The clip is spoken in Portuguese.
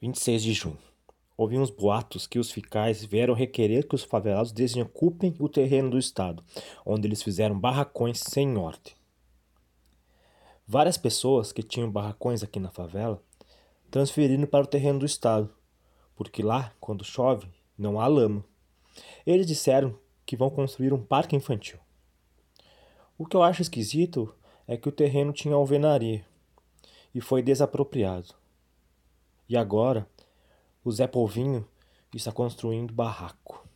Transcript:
26 de junho. Houve uns boatos que os ficais vieram requerer que os favelados desocupem o terreno do Estado, onde eles fizeram barracões sem ordem. Várias pessoas que tinham barracões aqui na favela transferiram para o terreno do Estado, porque lá, quando chove, não há lama. Eles disseram que vão construir um parque infantil. O que eu acho esquisito é que o terreno tinha alvenaria e foi desapropriado. E agora, o Zé Polvinho está construindo barraco.